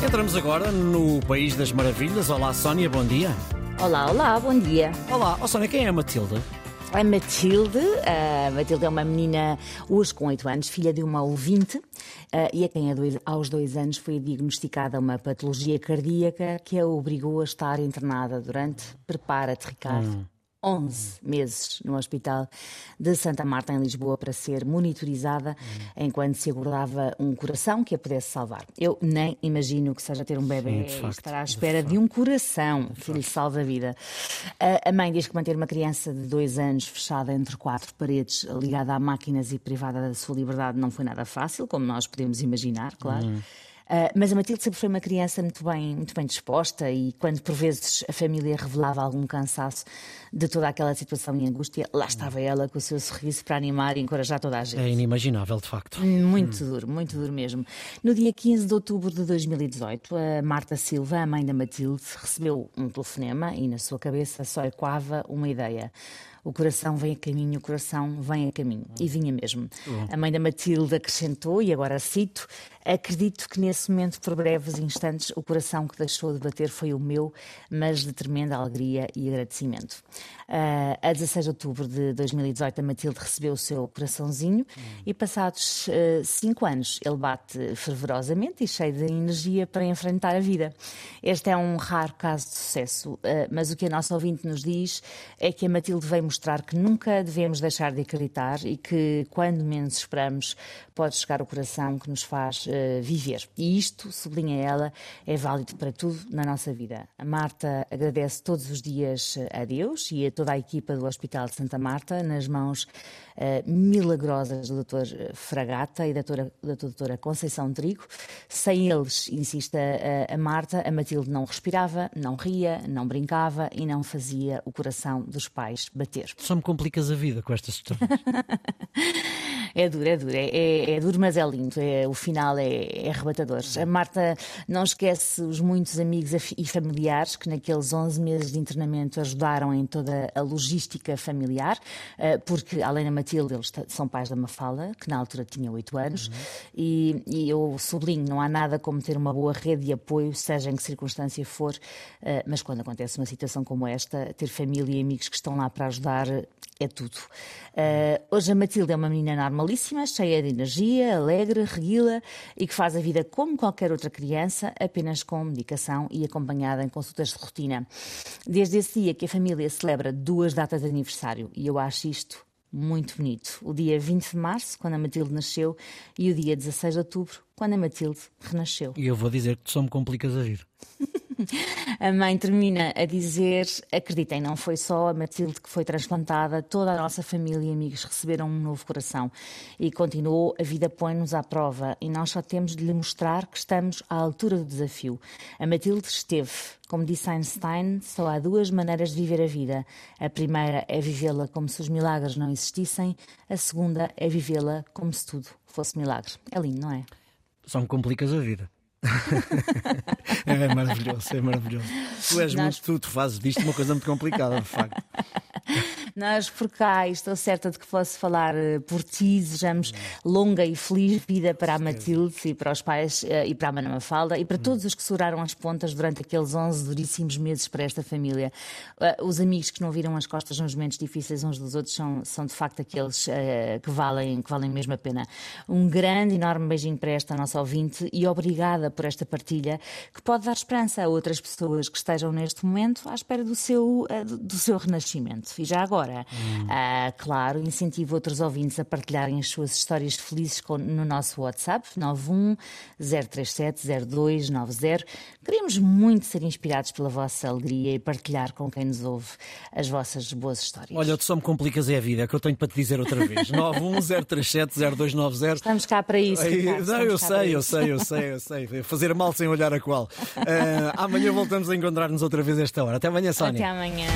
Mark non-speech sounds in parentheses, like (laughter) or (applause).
Entramos agora no País das Maravilhas. Olá, Sónia, bom dia. Olá, olá, bom dia. Olá, oh, Sónia, quem é a Matilde? A Matilde, a Matilde é uma menina hoje com 8 anos, filha de uma ouvinte, e a quem aos dois anos foi diagnosticada uma patologia cardíaca que a obrigou a estar internada durante, prepara-te Ricardo, hum. 11 meses no Hospital de Santa Marta, em Lisboa, para ser monitorizada enquanto se aguardava um coração que a pudesse salvar. Eu nem imagino que seja ter um bebê Sim, e estar à espera de, de um coração que lhe salve a vida. A mãe diz que manter uma criança de dois anos fechada entre quatro paredes, ligada a máquinas e privada da sua liberdade, não foi nada fácil, como nós podemos imaginar, claro. Uhum. Uh, mas a Matilde sempre foi uma criança muito bem, muito bem disposta e quando por vezes a família revelava algum cansaço de toda aquela situação e angústia, lá estava ela com o seu sorriso para animar e encorajar toda a gente. É inimaginável, de facto. Muito hum. duro, muito duro mesmo. No dia 15 de outubro de 2018, a Marta Silva, a mãe da Matilde, recebeu um telefonema e na sua cabeça só ecoava uma ideia o coração vem a caminho, o coração vem a caminho. E vinha mesmo. A mãe da Matilde acrescentou, e agora cito: Acredito que nesse momento, por breves instantes, o coração que deixou de bater foi o meu, mas de tremenda alegria e agradecimento. Uh, a 16 de outubro de 2018, a Matilde recebeu o seu coraçãozinho hum. e, passados uh, cinco anos, ele bate fervorosamente e cheio de energia para enfrentar a vida. Este é um raro caso de sucesso, uh, mas o que a nossa ouvinte nos diz é que a Matilde veio mostrar que nunca devemos deixar de acreditar e que, quando menos esperamos, pode chegar o coração que nos faz uh, viver. E isto, sublinha ela, é válido para tudo na nossa vida. A Marta agradece todos os dias a Deus e a toda a equipa do Hospital de Santa Marta, nas mãos uh, milagrosas do Dr. Fragata e da doutora, da doutora Conceição Trigo. Sem eles, insiste a, a Marta, a Matilde não respirava, não ria, não brincava e não fazia o coração dos pais bater ter. Só me complicas a vida com estas (laughs) histórias. É duro, é duro, é, é, é, duro, mas é lindo. É, o final é, é arrebatador. A Marta não esquece os muitos amigos e familiares que naqueles 11 meses de internamento ajudaram em toda a logística familiar, eh, porque além da Matilde, eles são pais da Mafala, que na altura tinha 8 anos, uhum. e, e, eu sublinho, não há nada como ter uma boa rede de apoio, seja em que circunstância for, eh, mas quando acontece uma situação como esta, ter família e amigos que estão lá para ajudar é tudo. Hoje a Matilde é uma menina normalíssima, cheia de energia, alegre, reguila e que faz a vida como qualquer outra criança, apenas com medicação e acompanhada em consultas de rotina. Desde esse dia que a família celebra duas datas de aniversário e eu acho isto muito bonito. O dia 20 de março, quando a Matilde nasceu, e o dia 16 de outubro, quando a Matilde renasceu. E eu vou dizer que só me complicas a vida. (laughs) A mãe termina a dizer: acreditem, não foi só a Matilde que foi transplantada, toda a nossa família e amigos receberam um novo coração. E continuou: a vida põe-nos à prova e nós só temos de lhe mostrar que estamos à altura do desafio. A Matilde esteve. Como disse Einstein, só há duas maneiras de viver a vida. A primeira é vivê-la como se os milagres não existissem, a segunda é vivê-la como se tudo fosse milagre. É lindo, não é? Só me complicas a vida. (laughs) é maravilhoso, é maravilhoso. Tu és Nós... muito, tu, tu fazes disto uma coisa muito complicada, de facto. (laughs) Nós por cá, estou certa de que posso falar eh, por ti, desejamos longa e feliz vida para a Matilde e para os pais eh, e para a Mana Mafalda e para hum. todos os que seguraram as pontas durante aqueles 11 duríssimos meses para esta família. Eh, os amigos que não viram as costas nos momentos difíceis uns dos outros são, são de facto aqueles que, valem, que valem mesmo a pena. Um grande, enorme beijinho para esta nossa ouvinte e obrigada por esta partilha que pode dar esperança a outras pessoas que estejam neste momento à espera do seu, do seu renascimento. E já agora, hum. uh, claro, incentivo outros ouvintes a partilharem as suas histórias felizes com, no nosso WhatsApp 91 037 0290. Queremos muito ser inspirados pela vossa alegria e partilhar com quem nos ouve as vossas boas histórias. Olha, tu só me complicas é a vida, é que eu tenho para te dizer outra vez. 91 037 0290. Estamos cá para isso. Ricardo, não, eu sei, eu sei, eu sei, eu sei. Fazer mal sem olhar a qual. Uh, amanhã voltamos a encontrar-nos outra vez esta hora. Até amanhã, Sónia. Até amanhã.